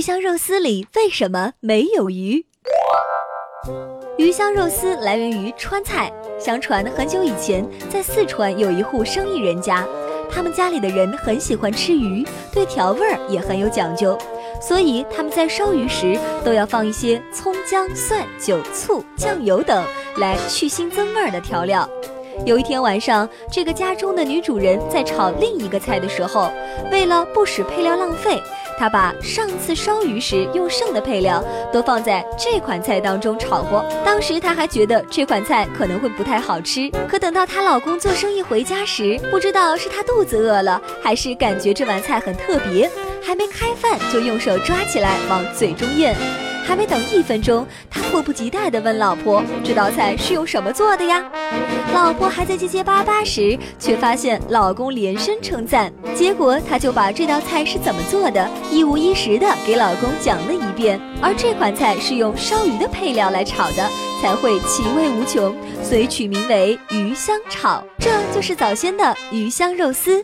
鱼香肉丝里为什么没有鱼？鱼香肉丝来源于川菜。相传很久以前，在四川有一户生意人家，他们家里的人很喜欢吃鱼，对调味儿也很有讲究，所以他们在烧鱼时都要放一些葱、姜、蒜、酒、醋、酱油等来去腥增味儿的调料。有一天晚上，这个家中的女主人在炒另一个菜的时候，为了不使配料浪费，她把上次烧鱼时用剩的配料都放在这款菜当中炒过。当时她还觉得这款菜可能会不太好吃，可等到她老公做生意回家时，不知道是她肚子饿了，还是感觉这碗菜很特别，还没开饭就用手抓起来往嘴中咽。还没等一分钟，他迫不及待地问老婆：“这道菜是用什么做的呀？”老婆还在结结巴巴时，却发现老公连声称赞。结果他就把这道菜是怎么做的，一五一十地给老公讲了一遍。而这款菜是用烧鱼的配料来炒的，才会其味无穷，所以取名为鱼香炒。这就是早先的鱼香肉丝。